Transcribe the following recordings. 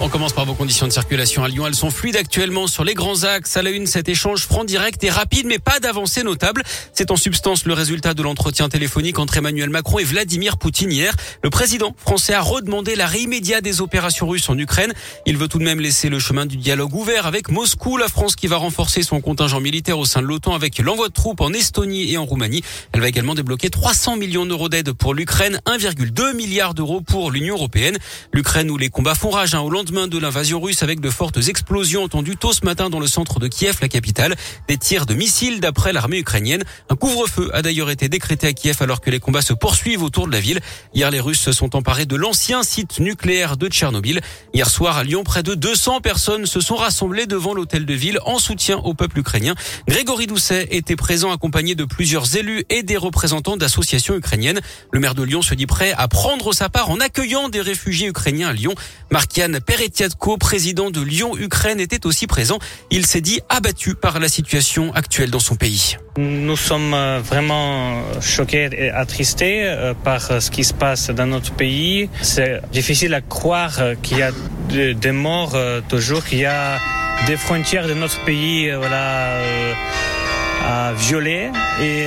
On commence par vos conditions de circulation à Lyon. Elles sont fluides actuellement sur les grands axes. À la une, cet échange franc direct et rapide, mais pas d'avancée notable. C'est en substance le résultat de l'entretien téléphonique entre Emmanuel Macron et Vladimir Poutine hier. Le président français a redemandé l'arrêt immédiat des opérations russes en Ukraine. Il veut tout de même laisser le chemin du dialogue ouvert avec Moscou. La France qui va renforcer son contingent militaire au sein de l'OTAN avec l'envoi de troupes en Estonie et en Roumanie. Elle va également débloquer 300 millions d'euros d'aide pour l'Ukraine, 1,2 milliard d'euros pour l'Union européenne. L'Ukraine où les combats font rage hein, au lendemain de l'invasion russe avec de fortes explosions entendues tôt ce matin dans le centre de Kiev, la capitale. Des tirs de missiles d'après l'armée ukrainienne. Un couvre-feu a d'ailleurs été décrété à Kiev alors que les combats se poursuivent autour de la ville. Hier, les Russes se sont emparés de l'ancien site nucléaire de Tchernobyl. Hier soir, à Lyon, près de 200 personnes se sont rassemblées devant l'hôtel de ville en soutien au peuple ukrainien. Grégory Doucet était présent accompagné de plusieurs élus et des représentants d'associations ukrainiennes. Le maire de Lyon se dit prêt à prendre sa part en accueillant des réfugiés ukrainiens à Lyon. Markian Peretiatko, président de Lyon-Ukraine, était aussi présent. Il s'est dit abattu par la situation actuelle dans son pays. Nous sommes euh, vraiment choqués et attristés euh, par euh, ce qui se passe dans notre pays. C'est difficile à croire qu'il y a des morts toujours, qu'il y a des frontières de notre pays voilà, à violer et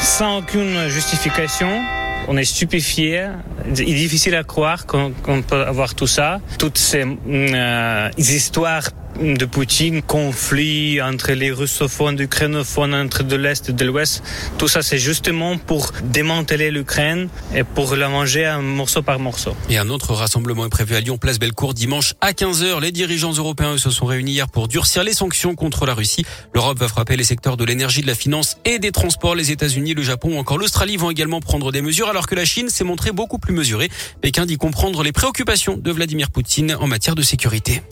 sans aucune justification on est stupéfié. Il est difficile à croire qu'on peut avoir tout ça. Toutes ces euh, histoires de Poutine, conflit entre les russophones, les ukrainophones, entre de l'Est et de l'Ouest. Tout ça, c'est justement pour démanteler l'Ukraine et pour la manger un morceau par morceau. Et un autre rassemblement est prévu à Lyon, place Bellecour, dimanche à 15h. Les dirigeants européens se sont réunis hier pour durcir les sanctions contre la Russie. L'Europe va frapper les secteurs de l'énergie, de la finance et des transports. Les États-Unis, le Japon ou encore l'Australie vont également prendre des mesures alors que la Chine s'est montrée beaucoup plus mesurée. Pékin dit comprendre les préoccupations de Vladimir Poutine en matière de sécurité.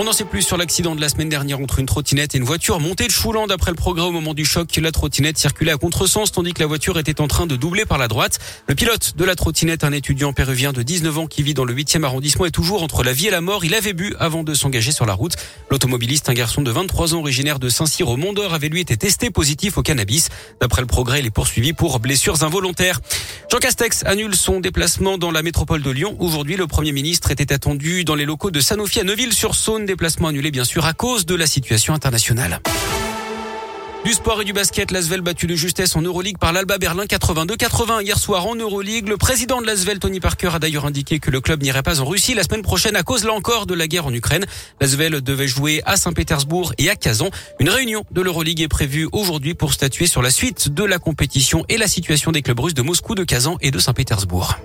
On n'en sait plus sur l'accident de la semaine dernière entre une trottinette et une voiture montée de choulant. D'après le progrès, au moment du choc, la trottinette circulait à contresens tandis que la voiture était en train de doubler par la droite. Le pilote de la trottinette, un étudiant péruvien de 19 ans qui vit dans le 8e arrondissement, est toujours entre la vie et la mort. Il avait bu avant de s'engager sur la route. L'automobiliste, un garçon de 23 ans originaire de Saint-Cyr au Mont d'Or, avait lui été testé positif au cannabis. D'après le progrès, il est poursuivi pour blessures involontaires. Jean Castex annule son déplacement dans la métropole de Lyon. Aujourd'hui, le Premier ministre était attendu dans les locaux de Sanofi à Neuville-sur-Saône déplacement annulé bien sûr à cause de la situation internationale. Du sport et du basket, l'Asvel battu de justesse en Euroleague par l'Alba Berlin 82-80 hier soir en Euroleague. Le président de l'Asvel, Tony Parker, a d'ailleurs indiqué que le club n'irait pas en Russie la semaine prochaine à cause là encore de la guerre en Ukraine. L'Asvel devait jouer à Saint-Pétersbourg et à Kazan. Une réunion de l'Euroleague est prévue aujourd'hui pour statuer sur la suite de la compétition et la situation des clubs russes de Moscou, de Kazan et de Saint-Pétersbourg.